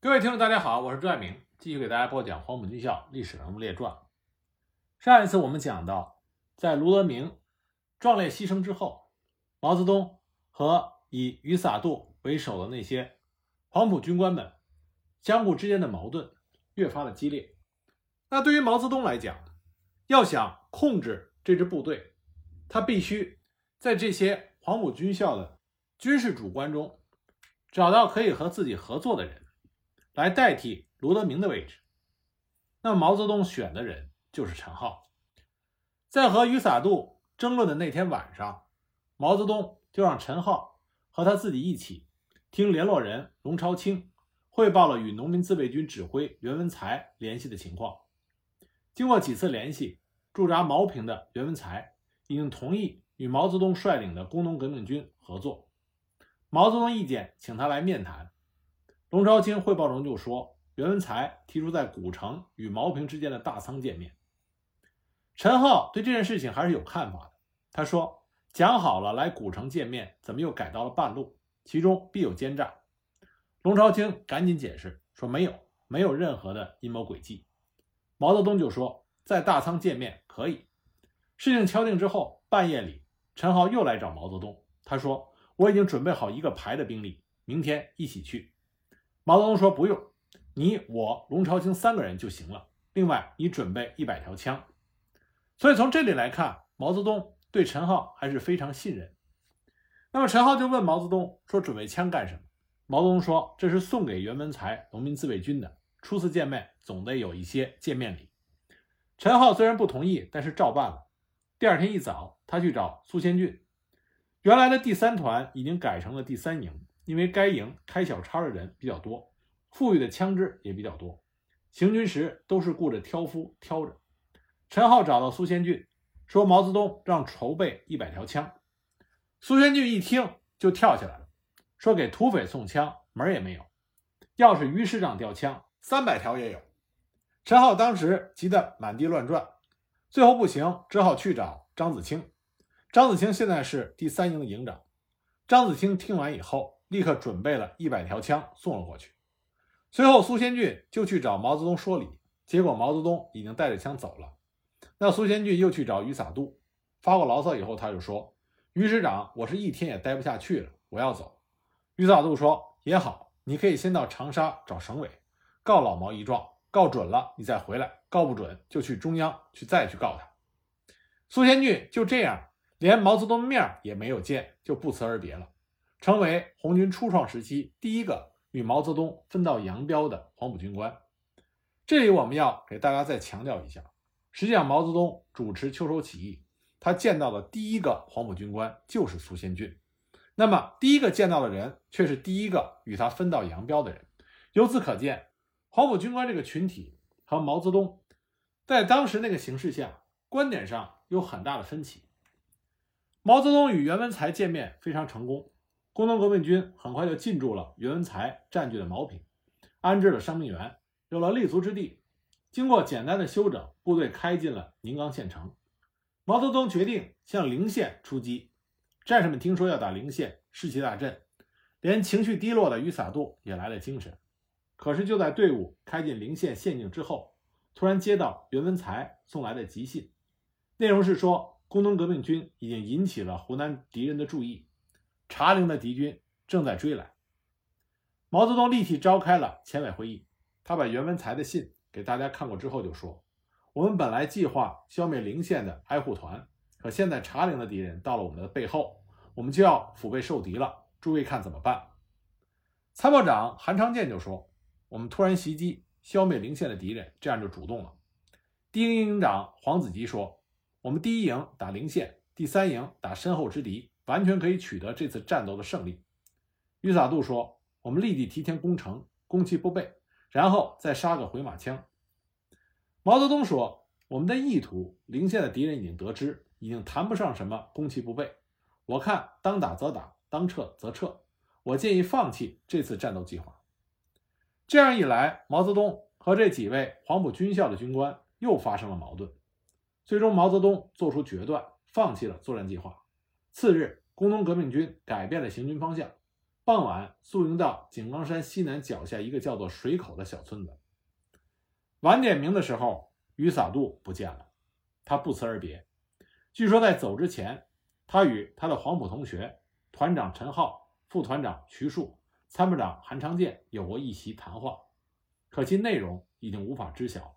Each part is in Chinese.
各位听众，大家好，我是朱爱明，继续给大家播讲黄埔军校历史人物列传。上一次我们讲到，在卢德铭壮烈牺牲之后，毛泽东和以于洒度为首的那些黄埔军官们相互之间的矛盾越发的激烈。那对于毛泽东来讲，要想控制这支部队，他必须在这些黄埔军校的军事主官中找到可以和自己合作的人。来代替罗德铭的位置，那毛泽东选的人就是陈浩。在和余洒度争论的那天晚上，毛泽东就让陈浩和他自己一起听联络人龙超清汇报了与农民自卫军指挥袁文才联系的情况。经过几次联系，驻扎茅坪的袁文才已经同意与毛泽东率领的工农革命军合作。毛泽东意见，请他来面谈。龙超清汇报中就说，袁文才提出在古城与茅坪之间的大仓见面。陈浩对这件事情还是有看法的。他说：“讲好了来古城见面，怎么又改到了半路？其中必有奸诈。”龙超清赶紧解释说：“没有，没有任何的阴谋诡计。”毛泽东就说：“在大仓见面可以。”事情敲定之后，半夜里，陈浩又来找毛泽东。他说：“我已经准备好一个排的兵力，明天一起去。”毛泽东说：“不用，你我龙朝清三个人就行了。另外，你准备一百条枪。”所以从这里来看，毛泽东对陈浩还是非常信任。那么陈浩就问毛泽东说：“准备枪干什么？”毛泽东说：“这是送给袁文才农民自卫军的。初次见面，总得有一些见面礼。”陈浩虽然不同意，但是照办了。第二天一早，他去找苏先俊。原来的第三团已经改成了第三营。因为该营开小差的人比较多，富裕的枪支也比较多，行军时都是顾着挑夫挑着。陈浩找到苏先俊，说毛泽东让筹备一百条枪。苏先俊一听就跳起来了，说给土匪送枪门儿也没有，要是于师长调枪，三百条也有。陈浩当时急得满地乱转，最后不行，只好去找张子清。张子清现在是第三营的营长。张子清听完以后。立刻准备了一百条枪送了过去。随后，苏先俊就去找毛泽东说理，结果毛泽东已经带着枪走了。那苏先俊又去找余洒度，发过牢骚以后，他就说：“余师长，我是一天也待不下去了，我要走。”余洒度说：“也好，你可以先到长沙找省委告老毛一状，告准了你再回来，告不准就去中央去再去告他。”苏先俊就这样连毛泽东面也没有见，就不辞而别了。成为红军初创时期第一个与毛泽东分道扬镳的黄埔军官。这里我们要给大家再强调一下，实际上毛泽东主持秋收起义，他见到的第一个黄埔军官就是苏先俊。那么第一个见到的人却是第一个与他分道扬镳的人。由此可见，黄埔军官这个群体和毛泽东在当时那个形势下观点上有很大的分歧。毛泽东与袁文才见面非常成功。工农革命军很快就进驻了袁文才占据的茅坪，安置了伤病员，有了立足之地。经过简单的休整，部队开进了宁冈县城。毛泽东决定向陵县出击。战士们听说要打陵县，士气大振，连情绪低落的余洒度也来了精神。可是就在队伍开进陵县县境之后，突然接到袁文才送来的急信，内容是说工农革命军已经引起了湖南敌人的注意。茶陵的敌军正在追来，毛泽东立即召开了前委会议。他把袁文才的信给大家看过之后，就说：“我们本来计划消灭陵县的挨护团，可现在茶陵的敌人到了我们的背后，我们就要腹背受敌了。诸位看怎么办？”参谋长韩昌建就说：“我们突然袭击，消灭陵县的敌人，这样就主动了。”第一营营长黄子吉说：“我们第一营打陵县，第三营打身后之敌。”完全可以取得这次战斗的胜利。于洒度说：“我们立即提前攻城，攻其不备，然后再杀个回马枪。”毛泽东说：“我们的意图，陵县的敌人已经得知，已经谈不上什么攻其不备。我看当打则打，当撤则撤。我建议放弃这次战斗计划。”这样一来，毛泽东和这几位黄埔军校的军官又发生了矛盾。最终，毛泽东做出决断，放弃了作战计划。次日，工农革命军改变了行军方向，傍晚宿营到井冈山西南脚下一个叫做水口的小村子。晚点名的时候，于洒度不见了，他不辞而别。据说在走之前，他与他的黄埔同学团长陈浩、副团长徐树、参谋长韩昌建有过一席谈话，可惜内容已经无法知晓。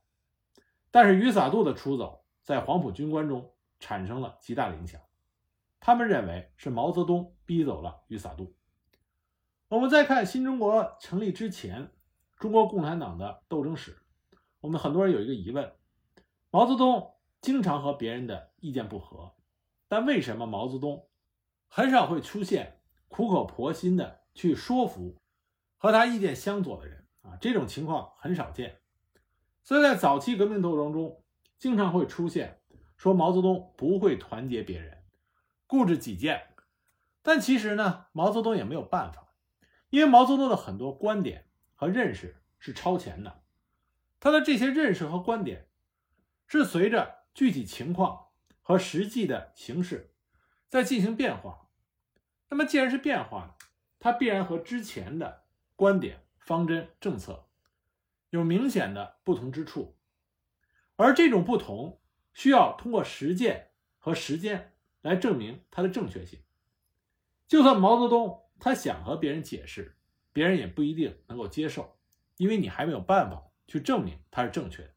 但是于洒度的出走，在黄埔军官中产生了极大的影响。他们认为是毛泽东逼走了于洒度。我们再看新中国成立之前，中国共产党的斗争史，我们很多人有一个疑问：毛泽东经常和别人的意见不合，但为什么毛泽东很少会出现苦口婆心的去说服和他意见相左的人啊？这种情况很少见。所以在早期革命斗争中，经常会出现说毛泽东不会团结别人。固执己见，但其实呢，毛泽东也没有办法，因为毛泽东的很多观点和认识是超前的，他的这些认识和观点是随着具体情况和实际的形势在进行变化。那么既然是变化，它必然和之前的观点、方针、政策有明显的不同之处，而这种不同需要通过实践和时间。来证明它的正确性。就算毛泽东他想和别人解释，别人也不一定能够接受，因为你还没有办法去证明它是正确的。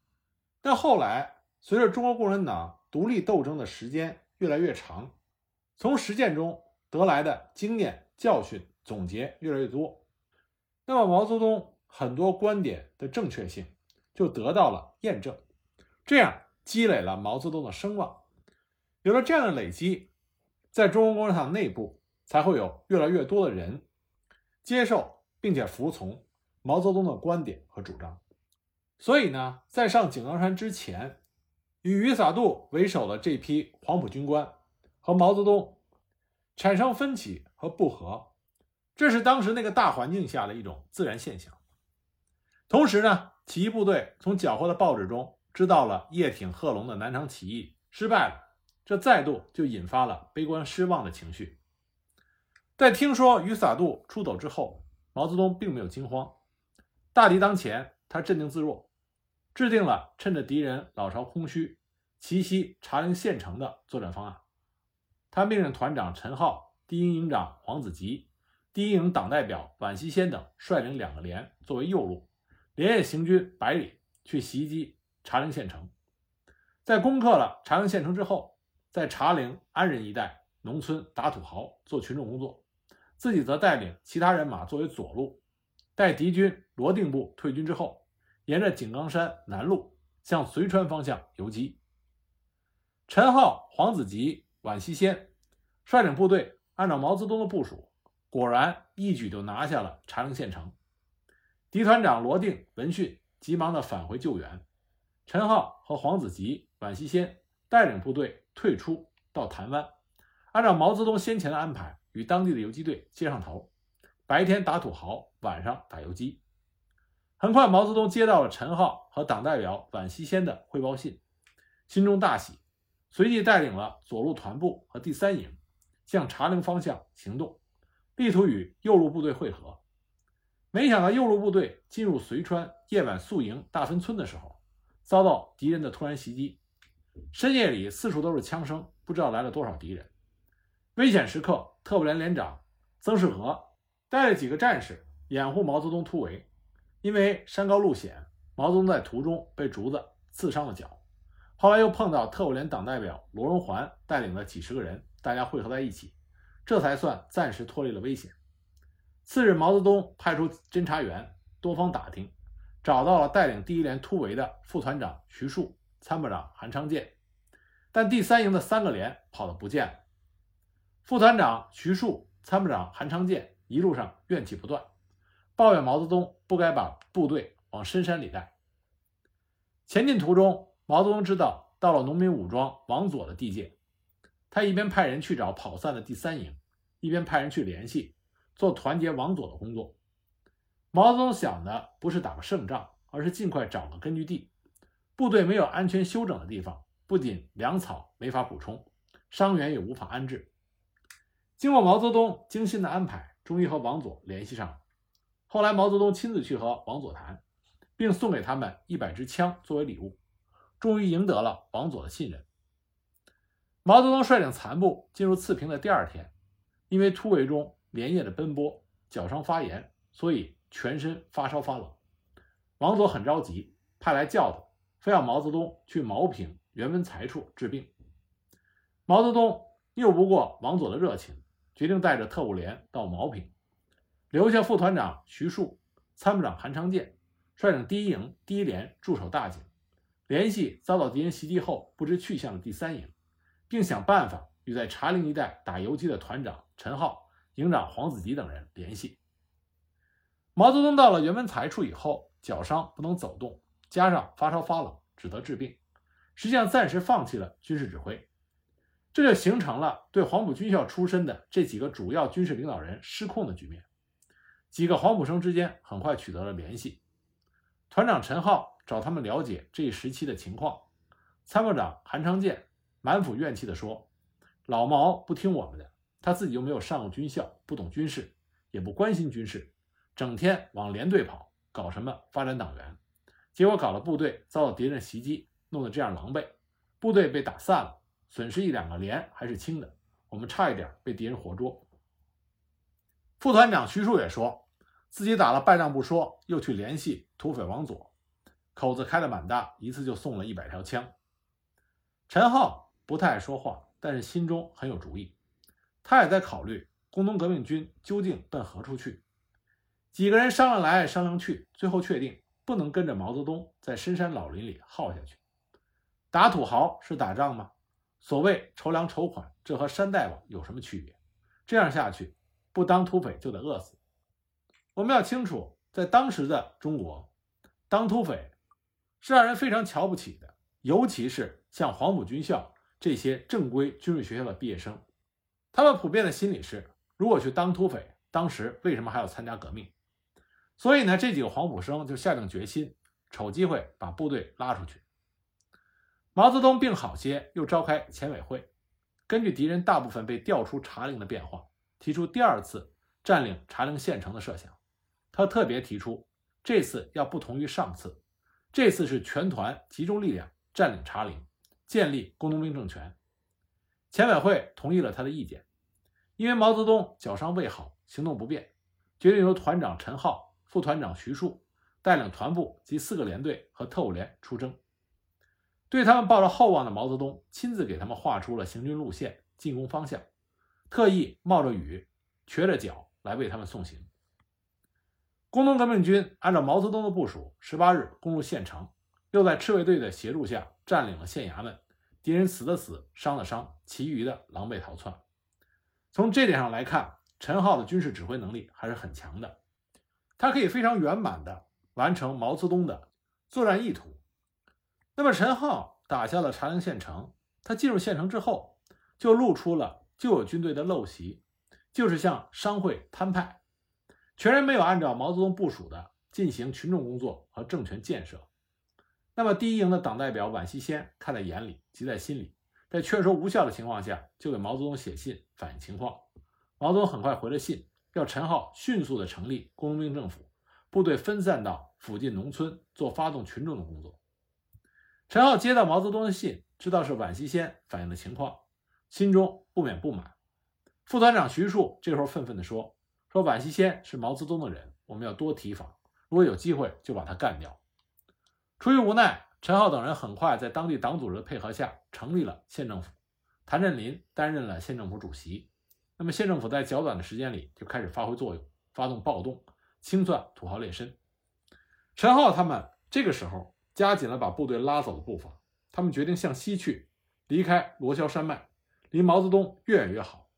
但后来，随着中国共产党独立斗争的时间越来越长，从实践中得来的经验教训总结越来越多，那么毛泽东很多观点的正确性就得到了验证，这样积累了毛泽东的声望。有了这样的累积，在中国共产党内部才会有越来越多的人接受并且服从毛泽东的观点和主张。所以呢，在上井冈山之前，与余洒度为首的这批黄埔军官和毛泽东产生分歧和不和，这是当时那个大环境下的一种自然现象。同时呢，起义部队从缴获的报纸中知道了叶挺、贺龙的南昌起义失败了。这再度就引发了悲观失望的情绪。在听说于洒度出走之后，毛泽东并没有惊慌，大敌当前，他镇定自若，制定了趁着敌人老巢空虚，奇袭茶陵县城的作战方案。他命令团长陈浩、第一营长黄子吉、第一营党代表宛希先等率领两个连作为右路，连夜行军百里去袭击茶陵县城。在攻克了茶陵县城之后，在茶陵安仁一带农村打土豪做群众工作，自己则带领其他人马作为左路，待敌军罗定部退军之后，沿着井冈山南路向遂川方向游击。陈浩、黄子吉、宛希先率领部队，按照毛泽东的部署，果然一举就拿下了茶陵县城。敌团长罗定、闻讯，急忙的返回救援。陈浩和黄子吉、宛希先带领部队。退出到台湾，按照毛泽东先前的安排，与当地的游击队接上头，白天打土豪，晚上打游击。很快，毛泽东接到了陈浩和党代表宛西先的汇报信，心中大喜，随即带领了左路团部和第三营向茶陵方向行动，力图与右路部队会合。没想到右路部队进入遂川夜晚宿营大分村的时候，遭到敌人的突然袭击。深夜里，四处都是枪声，不知道来了多少敌人。危险时刻，特务连连长曾世和带了几个战士掩护毛泽东突围。因为山高路险，毛泽东在途中被竹子刺伤了脚。后来又碰到特务连党代表罗荣桓带领了几十个人，大家汇合在一起，这才算暂时脱离了危险。次日，毛泽东派出侦察员多方打听，找到了带领第一连突围的副团长徐树。参谋长韩昌建，但第三营的三个连跑得不见了。副团长徐树、参谋长韩昌建一路上怨气不断，抱怨毛泽东不该把部队往深山里带。前进途中，毛泽东知道到了农民武装王佐的地界，他一边派人去找跑散的第三营，一边派人去联系，做团结王佐的工作。毛泽东想的不是打个胜仗，而是尽快找个根据地。部队没有安全休整的地方，不仅粮草没法补充，伤员也无法安置。经过毛泽东精心的安排，终于和王佐联系上了。后来毛泽东亲自去和王佐谈，并送给他们一百支枪作为礼物，终于赢得了王佐的信任。毛泽东率领残部进入次平的第二天，因为突围中连夜的奔波，脚伤发炎，所以全身发烧发冷。王佐很着急，派来轿子，非要毛泽东去茅坪袁文才处治病。毛泽东拗不过王佐的热情，决定带着特务连到茅坪，留下副团长徐树、参谋长韩昌建率领第一营、第一连驻守大井，联系遭到敌人袭击后不知去向的第三营。并想办法与在茶陵一带打游击的团长陈浩、营长黄子吉等人联系。毛泽东到了袁文才处以后，脚伤不能走动，加上发烧发冷，只得治病，实际上暂时放弃了军事指挥，这就形成了对黄埔军校出身的这几个主要军事领导人失控的局面。几个黄埔生之间很快取得了联系，团长陈浩找他们了解这一时期的情况，参谋长韩昌建。满腹怨气地说：“老毛不听我们的，他自己又没有上过军校，不懂军事，也不关心军事，整天往连队跑，搞什么发展党员，结果搞了部队遭到敌人袭击，弄得这样狼狈，部队被打散了，损失一两个连还是轻的，我们差一点被敌人活捉。”副团长徐树也说自己打了败仗不说，又去联系土匪王佐，口子开得蛮大，一次就送了一百条枪。陈浩。不太爱说话，但是心中很有主意。他也在考虑工农革命军究竟奔何处去。几个人商量来商量去，最后确定不能跟着毛泽东在深山老林里耗下去。打土豪是打仗吗？所谓筹粮筹款，这和山大王有什么区别？这样下去，不当土匪就得饿死。我们要清楚，在当时的中国，当土匪是让人非常瞧不起的，尤其是像黄埔军校。这些正规军事学校的毕业生，他们普遍的心理是：如果去当土匪，当时为什么还要参加革命？所以呢，这几个黄埔生就下定决心，瞅机会把部队拉出去。毛泽东病好些，又召开前委会，根据敌人大部分被调出茶陵的变化，提出第二次占领茶陵县城的设想。他特别提出，这次要不同于上次，这次是全团集中力量占领茶陵。建立工农兵政权，前委会同意了他的意见。因为毛泽东脚伤未好，行动不便，决定由团长陈浩、副团长徐树带领团部及四个连队和特务连出征。对他们抱着厚望的毛泽东，亲自给他们画出了行军路线、进攻方向，特意冒着雨、瘸着脚来为他们送行。工农革命军按照毛泽东的部署，十八日攻入县城，又在赤卫队的协助下。占领了县衙门，敌人死的死，伤的伤，其余的狼狈逃窜。从这点上来看，陈浩的军事指挥能力还是很强的，他可以非常圆满的完成毛泽东的作战意图。那么，陈浩打下了茶陵县城，他进入县城之后，就露出了旧有军队的陋习，就是向商会摊派，全然没有按照毛泽东部署的进行群众工作和政权建设。那么，第一营的党代表宛希先看在眼里，急在心里，在劝说无效的情况下，就给毛泽东写信反映情况。毛泽东很快回了信，要陈浩迅速的成立工农兵政府，部队分散到附近农村做发动群众的工作。陈浩接到毛泽东的信，知道是宛希先反映的情况，心中不免不满。副团长徐庶这时候愤愤地说：“说宛希先是毛泽东的人，我们要多提防，如果有机会就把他干掉。”出于无奈，陈浩等人很快在当地党组织的配合下成立了县政府，谭震林担任了县政府主席。那么县政府在较短的时间里就开始发挥作用，发动暴动，清算土豪劣绅。陈浩他们这个时候加紧了把部队拉走的步伐，他们决定向西去，离开罗霄山脉，离毛泽东越远越好。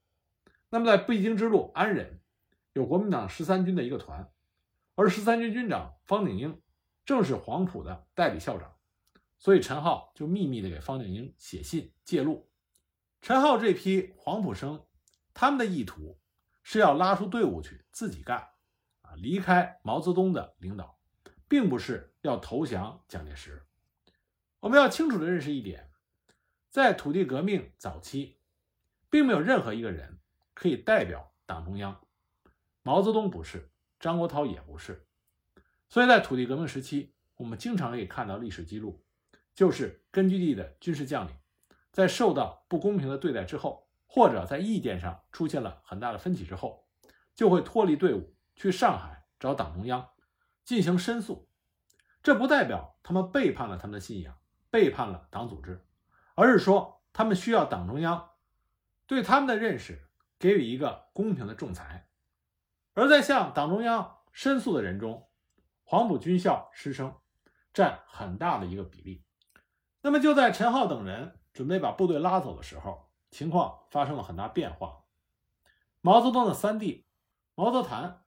那么在必经之路安仁，有国民党十三军的一个团，而十三军军长方鼎英。正是黄埔的代理校长，所以陈浩就秘密的给方鼎英写信介入。陈浩这批黄埔生，他们的意图是要拉出队伍去自己干，啊，离开毛泽东的领导，并不是要投降蒋介石。我们要清楚的认识一点，在土地革命早期，并没有任何一个人可以代表党中央，毛泽东不是，张国焘也不是。所以在土地革命时期，我们经常可以看到历史记录，就是根据地的军事将领在受到不公平的对待之后，或者在意见上出现了很大的分歧之后，就会脱离队伍去上海找党中央进行申诉。这不代表他们背叛了他们的信仰，背叛了党组织，而是说他们需要党中央对他们的认识给予一个公平的仲裁。而在向党中央申诉的人中，黄埔军校师生占很大的一个比例。那么就在陈浩等人准备把部队拉走的时候，情况发生了很大变化。毛泽东的三弟毛泽谭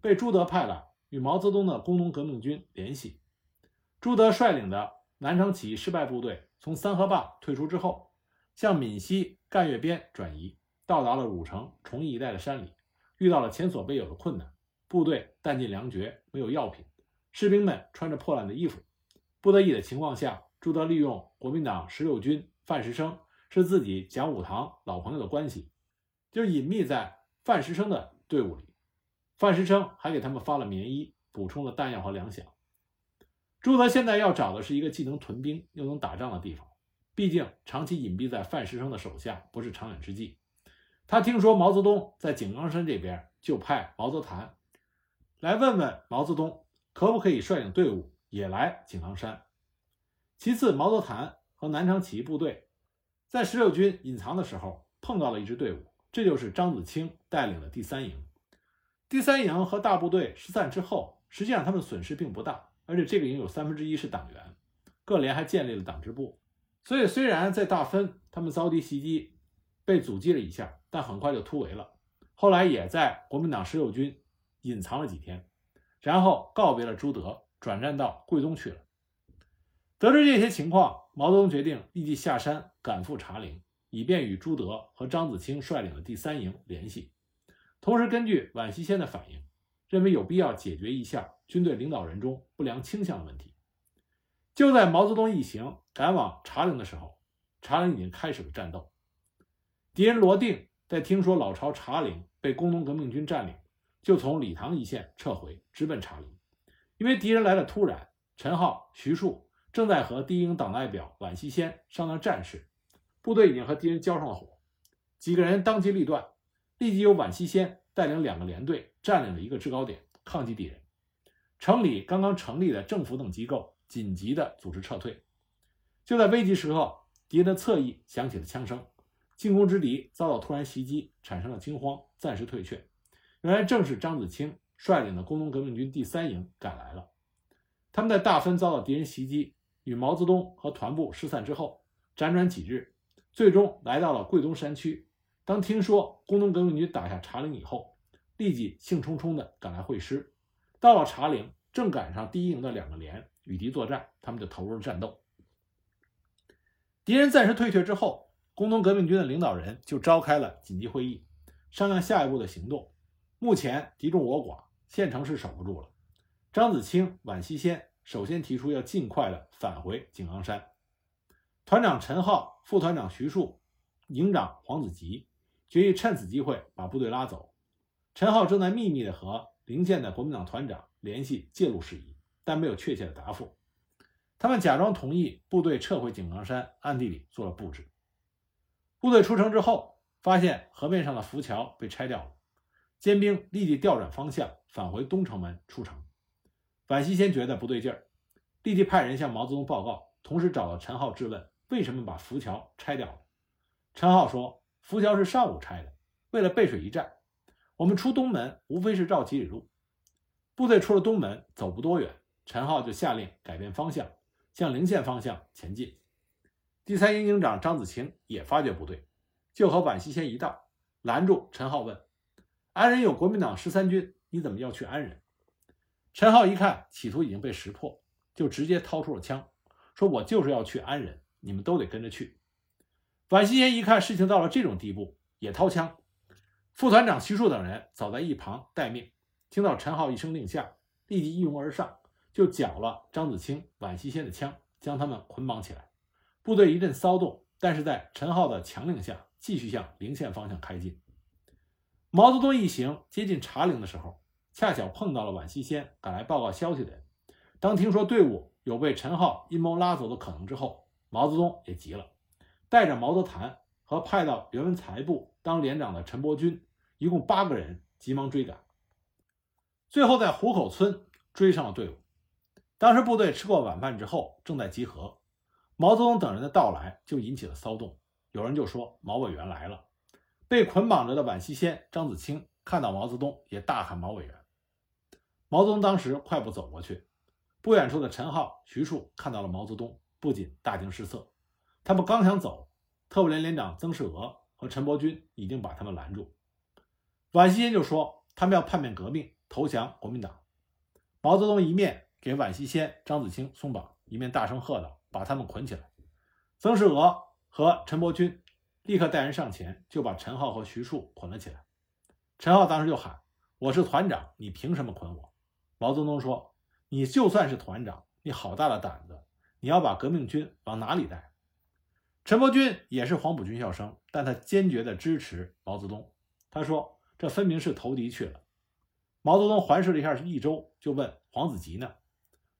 被朱德派来与毛泽东的工农革命军联系。朱德率领的南昌起义失败部队从三河坝退出之后，向闽西赣粤边转移，到达了汝城、崇义一带的山里，遇到了前所未有的困难。部队弹尽粮绝，没有药品，士兵们穿着破烂的衣服。不得已的情况下，朱德利用国民党十六军范石生是自己讲武堂老朋友的关系，就隐秘在范石生的队伍里。范石生还给他们发了棉衣，补充了弹药和粮饷。朱德现在要找的是一个既能屯兵又能打仗的地方，毕竟长期隐蔽在范石生的手下不是长远之计。他听说毛泽东在井冈山这边，就派毛泽谭来问问毛泽东可不可以率领队伍也来井冈山。其次，毛泽谭和南昌起义部队在十六军隐藏的时候碰到了一支队伍，这就是张子清带领的第三营。第三营和大部队失散之后，实际上他们损失并不大。而且这个营有三分之一是党员，各连还建立了党支部，所以虽然在大分他们遭敌袭击，被阻击了一下，但很快就突围了。后来也在国民党十六军隐藏了几天，然后告别了朱德，转战到桂东去了。得知这些情况，毛泽东决定立即下山赶赴茶陵，以便与朱德和张子清率领的第三营联系，同时根据宛西先的反应。认为有必要解决一下军队领导人中不良倾向的问题。就在毛泽东一行赶往茶陵的时候，茶陵已经开始了战斗。敌人罗定在听说老巢茶陵被工农革命军占领，就从理塘一线撤回，直奔茶陵。因为敌人来的突然，陈浩、徐树正在和第一营党代表宛希先商量战事，部队已经和敌人交上了火。几个人当机立断，立即由宛希先。带领两个连队占领了一个制高点，抗击敌人。城里刚刚成立的政府等机构紧急的组织撤退。就在危急时刻，敌人的侧翼响起了枪声，进攻之敌遭到突然袭击，产生了惊慌，暂时退却。原来正是张子清率领的工农革命军第三营赶来了。他们在大分遭到敌人袭击，与毛泽东和团部失散之后，辗转几日，最终来到了桂东山区。当听说工农革命军打下茶陵以后，立即兴冲冲地赶来会师。到了茶陵，正赶上第一营的两个连与敌作战，他们就投入了战斗。敌人暂时退却之后，工农革命军的领导人就召开了紧急会议，商量下一步的行动。目前敌众我寡，县城是守不住了。张子清、宛希先首先提出要尽快的返回井冈山。团长陈浩、副团长徐树、营长黄子吉。决议趁此机会把部队拉走。陈浩正在秘密的和临县的国民党团长联系介入事宜，但没有确切的答复。他们假装同意部队撤回井冈山，暗地里做了布置。部队出城之后，发现河面上的浮桥被拆掉了，尖兵立即调转方向返回东城门出城。宛西先觉得不对劲儿，立即派人向毛泽东报告，同时找到陈浩质问为什么把浮桥拆掉了。陈浩说。浮桥是上午拆的，为了背水一战，我们出东门无非是绕几里路。部队出了东门，走不多远，陈浩就下令改变方向，向陵县方向前进。第三营营长张子清也发觉不对，就和宛西先一道拦住陈浩，问：“安仁有国民党十三军，你怎么要去安仁？”陈浩一看企图已经被识破，就直接掏出了枪，说：“我就是要去安仁，你们都得跟着去。”宛希先一看事情到了这种地步，也掏枪。副团长徐树等人早在一旁待命，听到陈浩一声令下，立即一拥而上，就缴了张子清、宛希先的枪，将他们捆绑起来。部队一阵骚动，但是在陈浩的强令下，继续向陵县方向开进。毛泽东一行接近茶陵的时候，恰巧碰到了宛西先赶来报告消息的人。当听说队伍有被陈浩阴谋拉走的可能之后，毛泽东也急了，带着毛泽覃和派到袁文才部当连长的陈伯钧，一共八个人，急忙追赶。最后在湖口村追上了队伍。当时部队吃过晚饭之后，正在集合。毛泽东等人的到来就引起了骚动，有人就说毛委员来了。被捆绑着的宛西先、张子清看到毛泽东，也大喊毛委员。毛泽东当时快步走过去，不远处的陈浩、徐树看到了毛泽东，不仅大惊失色。他们刚想走，特务连连长曾世娥和陈伯钧已经把他们拦住。宛希先就说他们要叛变革命，投降国民党。毛泽东一面给宛希先、张子清松绑，一面大声喝道。把他们捆起来，曾世娥和陈伯钧立刻带人上前，就把陈浩和徐树捆了起来。陈浩当时就喊：“我是团长，你凭什么捆我？”毛泽东说：“你就算是团长，你好大的胆子！你要把革命军往哪里带？”陈伯钧也是黄埔军校生，但他坚决地支持毛泽东。他说：“这分明是投敌去了。”毛泽东环视了一下益州，就问黄子吉呢？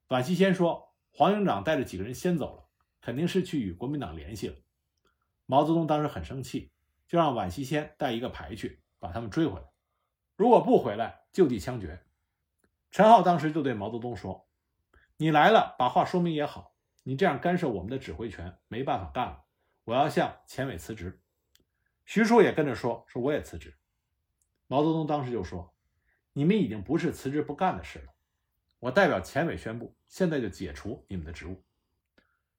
宛西先说。黄营长带着几个人先走了，肯定是去与国民党联系了。毛泽东当时很生气，就让宛西先带一个排去把他们追回来。如果不回来，就地枪决。陈浩当时就对毛泽东说：“你来了，把话说明也好。你这样干涉我们的指挥权，没办法干了。我要向前委辞职。”徐庶也跟着说：“说我也辞职。”毛泽东当时就说：“你们已经不是辞职不干的事了。”我代表前委宣布，现在就解除你们的职务。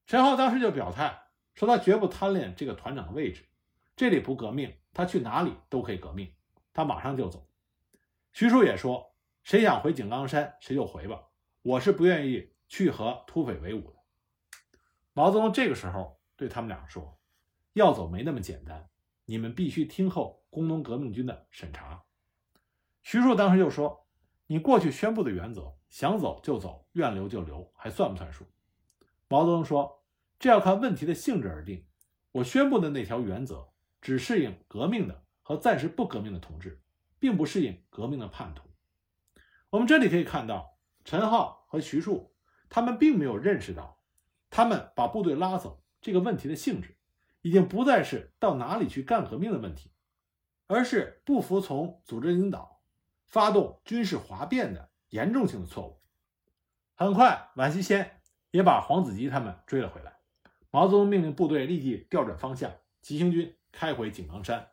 陈浩当时就表态说，他绝不贪恋这个团长的位置，这里不革命，他去哪里都可以革命。他马上就走。徐庶也说，谁想回井冈山，谁就回吧，我是不愿意去和土匪为伍的。毛泽东这个时候对他们俩说，要走没那么简单，你们必须听候工农革命军的审查。徐庶当时就说。你过去宣布的原则，想走就走，愿留就留，还算不算数？毛泽东说：“这要看问题的性质而定。我宣布的那条原则，只适应革命的和暂时不革命的同志，并不适应革命的叛徒。”我们这里可以看到，陈浩和徐庶他们并没有认识到，他们把部队拉走这个问题的性质，已经不再是到哪里去干革命的问题，而是不服从组织领导。发动军事哗变的严重性的错误。很快，宛西先也把黄子吉他们追了回来。毛泽东命令部队立即调转方向，急行军开回井冈山。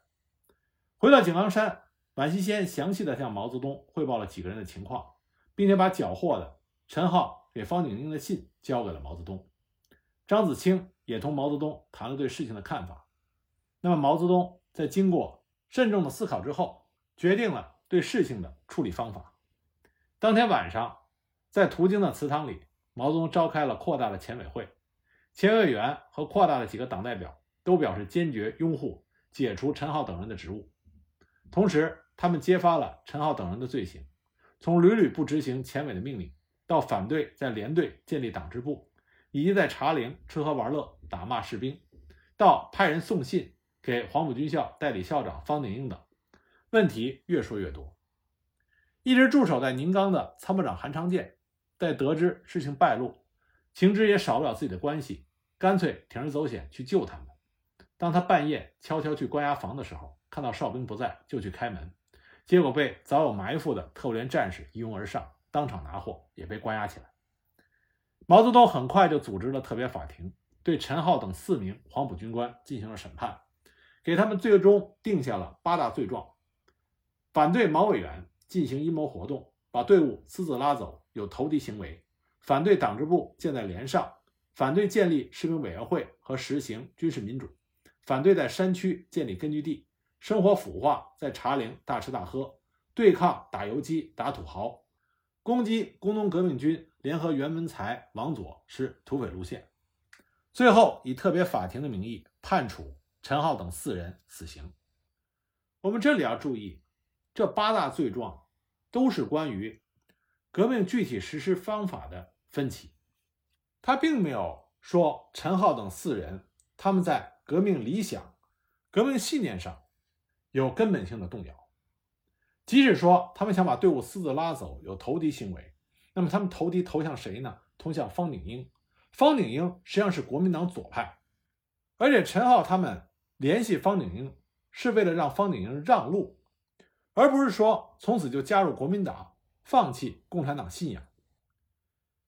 回到井冈山，宛西先详细的向毛泽东汇报了几个人的情况，并且把缴获的陈浩给方鼎英的信交给了毛泽东。张子清也同毛泽东谈了对事情的看法。那么，毛泽东在经过慎重的思考之后，决定了。对事情的处理方法。当天晚上，在途经的祠堂里，毛泽东召开了扩大的前委会，前委员和扩大的几个党代表都表示坚决拥护解除陈浩等人的职务。同时，他们揭发了陈浩等人的罪行，从屡屡不执行前委的命令，到反对在连队建立党支部，以及在茶陵吃喝玩乐、打骂士兵，到派人送信给黄埔军校代理校长方鼎英等。问题越说越多，一直驻守在宁冈的参谋长韩长健，在得知事情败露，情知也少不了自己的关系，干脆铤而走险去救他们。当他半夜悄悄去关押房的时候，看到哨兵不在，就去开门，结果被早有埋伏的特务连战士一拥而上，当场拿获，也被关押起来。毛泽东很快就组织了特别法庭，对陈浩等四名黄埔军官进行了审判，给他们最终定下了八大罪状。反对毛委员进行阴谋活动，把队伍私自拉走，有投敌行为；反对党支部建在连上；反对建立士兵委员会和实行军事民主；反对在山区建立根据地，生活腐化，在茶陵大吃大喝，对抗打游击、打土豪，攻击工农革命军联合袁文才、王佐是土匪路线。最后以特别法庭的名义判处陈浩等四人死刑。我们这里要注意。这八大罪状都是关于革命具体实施方法的分歧，他并没有说陈浩等四人他们在革命理想、革命信念上有根本性的动摇。即使说他们想把队伍私自拉走，有投敌行为，那么他们投敌投向谁呢？投向方鼎英。方鼎英实际上是国民党左派，而且陈浩他们联系方鼎英是为了让方鼎英让路，而不是说从此就加入国民党，放弃共产党信仰。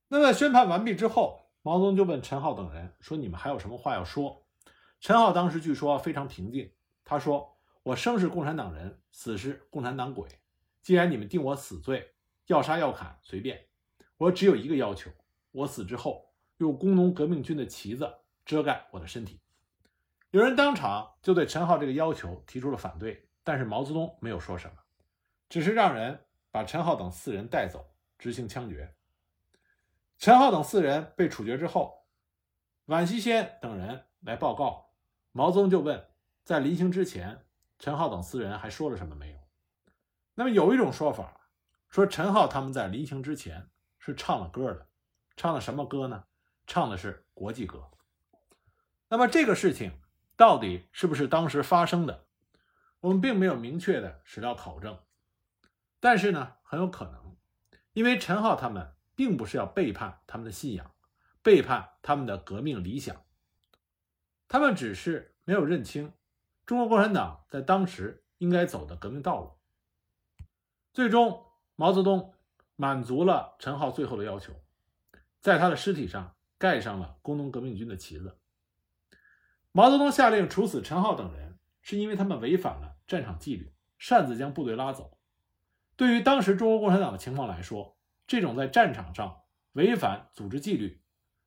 那么宣判完毕之后，毛泽东就问陈浩等人说：“你们还有什么话要说？”陈浩当时据说非常平静，他说：“我生是共产党人，死是共产党鬼。既然你们定我死罪，要杀要砍随便，我只有一个要求：我死之后。”用工农革命军的旗子遮盖我的身体。有人当场就对陈浩这个要求提出了反对，但是毛泽东没有说什么，只是让人把陈浩等四人带走执行枪决。陈浩等四人被处决之后，宛希先等人来报告，毛泽东就问：在临行之前，陈浩等四人还说了什么没有？那么有一种说法说，陈浩他们在离行之前是唱了歌的，唱的什么歌呢？唱的是国际歌，那么这个事情到底是不是当时发生的，我们并没有明确的史料考证，但是呢，很有可能，因为陈浩他们并不是要背叛他们的信仰，背叛他们的革命理想，他们只是没有认清中国共产党在当时应该走的革命道路。最终，毛泽东满足了陈浩最后的要求，在他的尸体上。盖上了工农革命军的旗子。毛泽东下令处死陈浩等人，是因为他们违反了战场纪律，擅自将部队拉走。对于当时中国共产党的情况来说，这种在战场上违反组织纪律、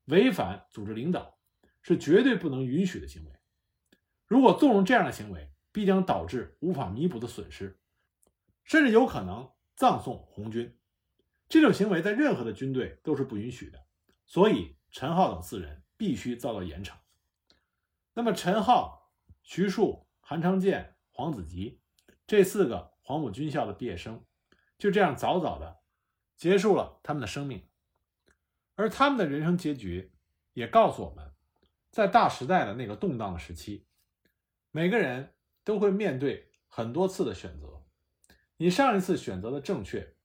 违反组织领导，是绝对不能允许的行为。如果纵容这样的行为，必将导致无法弥补的损失，甚至有可能葬送红军。这种行为在任何的军队都是不允许的，所以。陈浩等四人必须遭到严惩。那么，陈浩、徐庶、韩昌建、黄子吉这四个黄埔军校的毕业生，就这样早早的结束了他们的生命。而他们的人生结局，也告诉我们，在大时代的那个动荡的时期，每个人都会面对很多次的选择。你上一次选择的正确，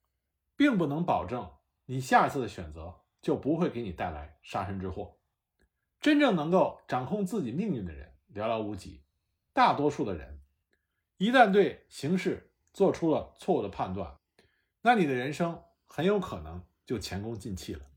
并不能保证你下一次的选择。就不会给你带来杀身之祸。真正能够掌控自己命运的人寥寥无几，大多数的人一旦对形势做出了错误的判断，那你的人生很有可能就前功尽弃了。